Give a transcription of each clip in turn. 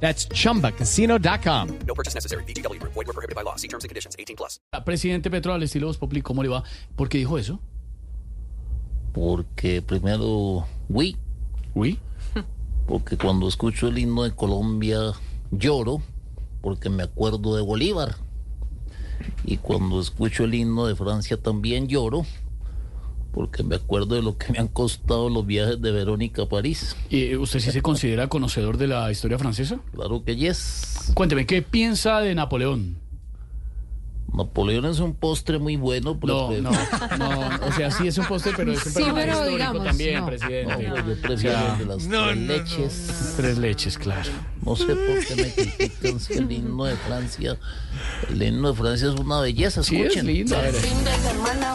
That's chumbacasino.com. No purchase necessary. BGW. Void were prohibited by law. See terms and conditions. 18 plus. Presidente Petro al estilo Voz Populi, ¿cómo le va? ¿Por qué dijo eso? Porque primero, oui, Uy. porque cuando escucho el himno de Colombia lloro, porque me acuerdo de Bolívar. Y cuando escucho el himno de Francia también lloro, porque me acuerdo de lo que me han costado los viajes de Verónica a París. ¿Y usted sí se considera conocedor de la historia francesa? Claro que yes. Cuénteme, ¿qué piensa de Napoleón? Napoleón es un postre muy bueno, No, no, no, o sea, sí es un postre, pero es un Sí, personaje histórico digamos, también, no. presidente. No, yo prefiero el de las tres leches. Tres leches, claro. No sé por qué me critican si el himno de Francia, el himno de Francia es una belleza, Sí, es escuchen. lindo. Fin de semana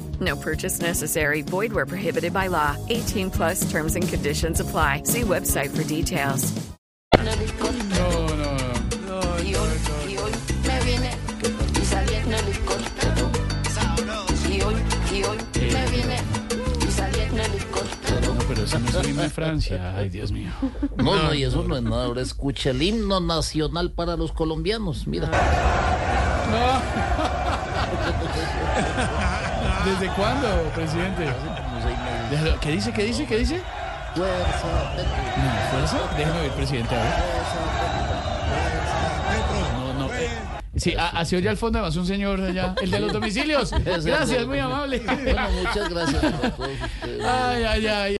No purchase necessary. Void where prohibited by law. 18 plus terms and conditions apply. See website for details. no, no, no. y hoy, y hoy me vine y salí en helicóptero. Y hoy, y hoy me vine y salí en helicóptero. No, pero eso no es un himno de Francia. Ay, Dios mío. No, no, y eso no es nada. Ahora escucha el himno nacional para los colombianos. Mira, ¿Desde cuándo, presidente? ¿Qué dice? ¿Qué dice? ¿Qué dice? fuerza, Petro, No, fuerza. Déjame ver, presidente. A ver. No, no. eh, Sí, a- hacia allá al fondo además un señor allá, el de los domicilios. Gracias, muy amable. Bueno, muchas gracias. Ay, ay, ay.